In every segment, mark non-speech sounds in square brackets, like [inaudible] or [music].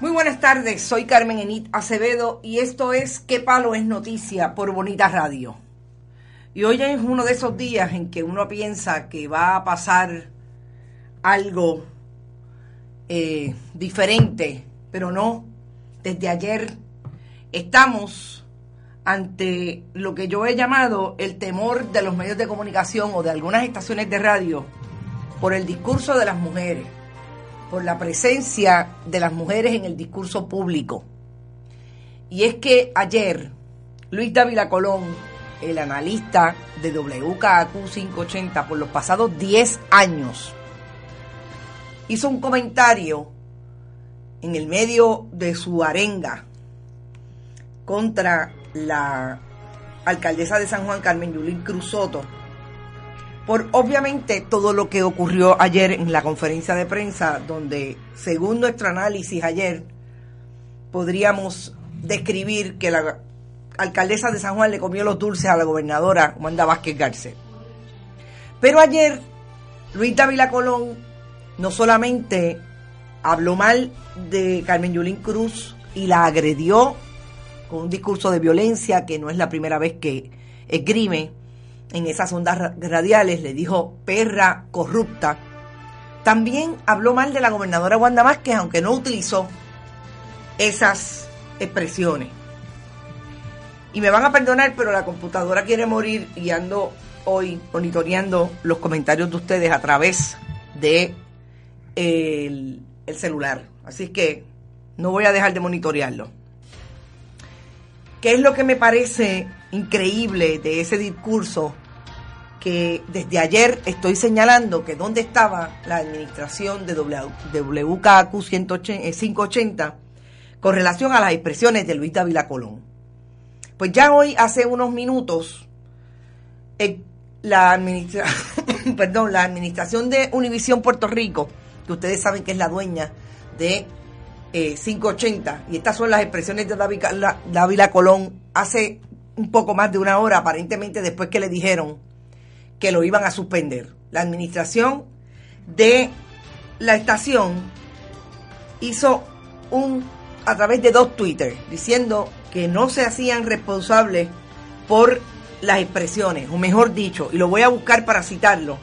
Muy buenas tardes, soy Carmen Enit Acevedo y esto es ¿Qué palo es noticia? por Bonita Radio. Y hoy es uno de esos días en que uno piensa que va a pasar algo eh, diferente, pero no. Desde ayer estamos ante lo que yo he llamado el temor de los medios de comunicación o de algunas estaciones de radio por el discurso de las mujeres por la presencia de las mujeres en el discurso público. Y es que ayer Luis Dávila Colón, el analista de WKAQ 580 por los pasados 10 años, hizo un comentario en el medio de su arenga contra la alcaldesa de San Juan, Carmen Yulín Cruz Soto, por obviamente todo lo que ocurrió ayer en la conferencia de prensa, donde según nuestro análisis ayer, podríamos describir que la alcaldesa de San Juan le comió los dulces a la gobernadora Wanda Vázquez Garcés. Pero ayer Luis Dávila Colón no solamente habló mal de Carmen Yulín Cruz y la agredió con un discurso de violencia que no es la primera vez que esgrime, en esas ondas radiales, le dijo perra corrupta. También habló mal de la gobernadora Wanda Vázquez, aunque no utilizó esas expresiones. Y me van a perdonar, pero la computadora quiere morir y ando hoy monitoreando los comentarios de ustedes a través de el, el celular. Así que no voy a dejar de monitorearlo. ¿Qué es lo que me parece increíble de ese discurso que desde ayer estoy señalando que dónde estaba la administración de WKQ 580 con relación a las expresiones de Luis Dávila Colón. Pues ya hoy, hace unos minutos, eh, la, administra [laughs] perdón, la administración de Univisión Puerto Rico, que ustedes saben que es la dueña de 580, eh, y estas son las expresiones de Dávila Colón hace un poco más de una hora, aparentemente después que le dijeron que lo iban a suspender. La administración de la estación hizo un a través de dos Twitter diciendo que no se hacían responsables por las expresiones, o mejor dicho, y lo voy a buscar para citarlo,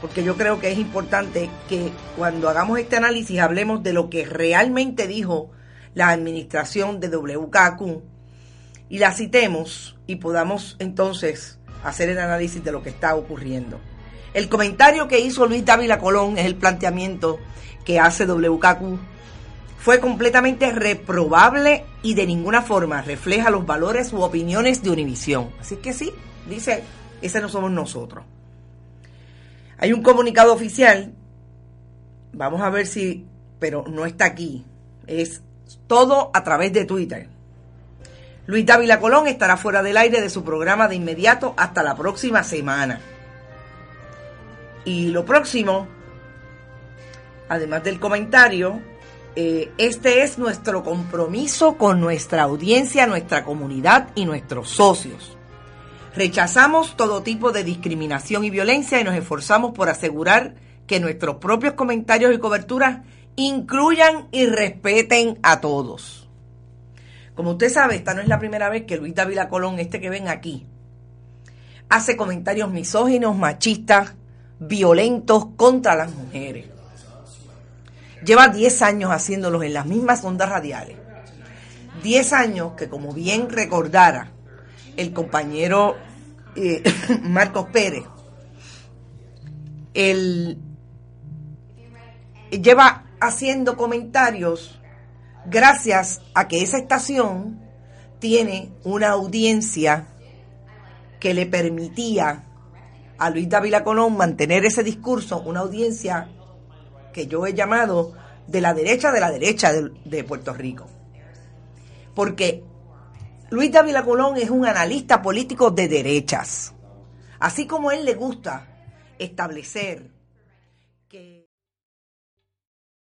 porque yo creo que es importante que cuando hagamos este análisis hablemos de lo que realmente dijo la administración de WKQ y la citemos y podamos entonces hacer el análisis de lo que está ocurriendo. El comentario que hizo Luis Dávila Colón es el planteamiento que hace WKQ fue completamente reprobable y de ninguna forma refleja los valores u opiniones de Univisión. Así que sí, dice, ese no somos nosotros. Hay un comunicado oficial, vamos a ver si, pero no está aquí, es todo a través de Twitter. Luis Dávila Colón estará fuera del aire de su programa de inmediato hasta la próxima semana. Y lo próximo, además del comentario, eh, este es nuestro compromiso con nuestra audiencia, nuestra comunidad y nuestros socios. Rechazamos todo tipo de discriminación y violencia y nos esforzamos por asegurar que nuestros propios comentarios y coberturas incluyan y respeten a todos. Como usted sabe, esta no es la primera vez que Luis Dávila Colón, este que ven aquí, hace comentarios misóginos, machistas, violentos contra las mujeres. Lleva 10 años haciéndolos en las mismas ondas radiales. 10 años que, como bien recordara el compañero eh, [laughs] Marcos Pérez, él lleva haciendo comentarios gracias a que esa estación tiene una audiencia que le permitía a Luis Dávila Colón mantener ese discurso, una audiencia que yo he llamado de la derecha de la derecha de, Puerto Rico. Porque Luis Dávila Colón es un analista político de derechas. Así como a él le gusta establecer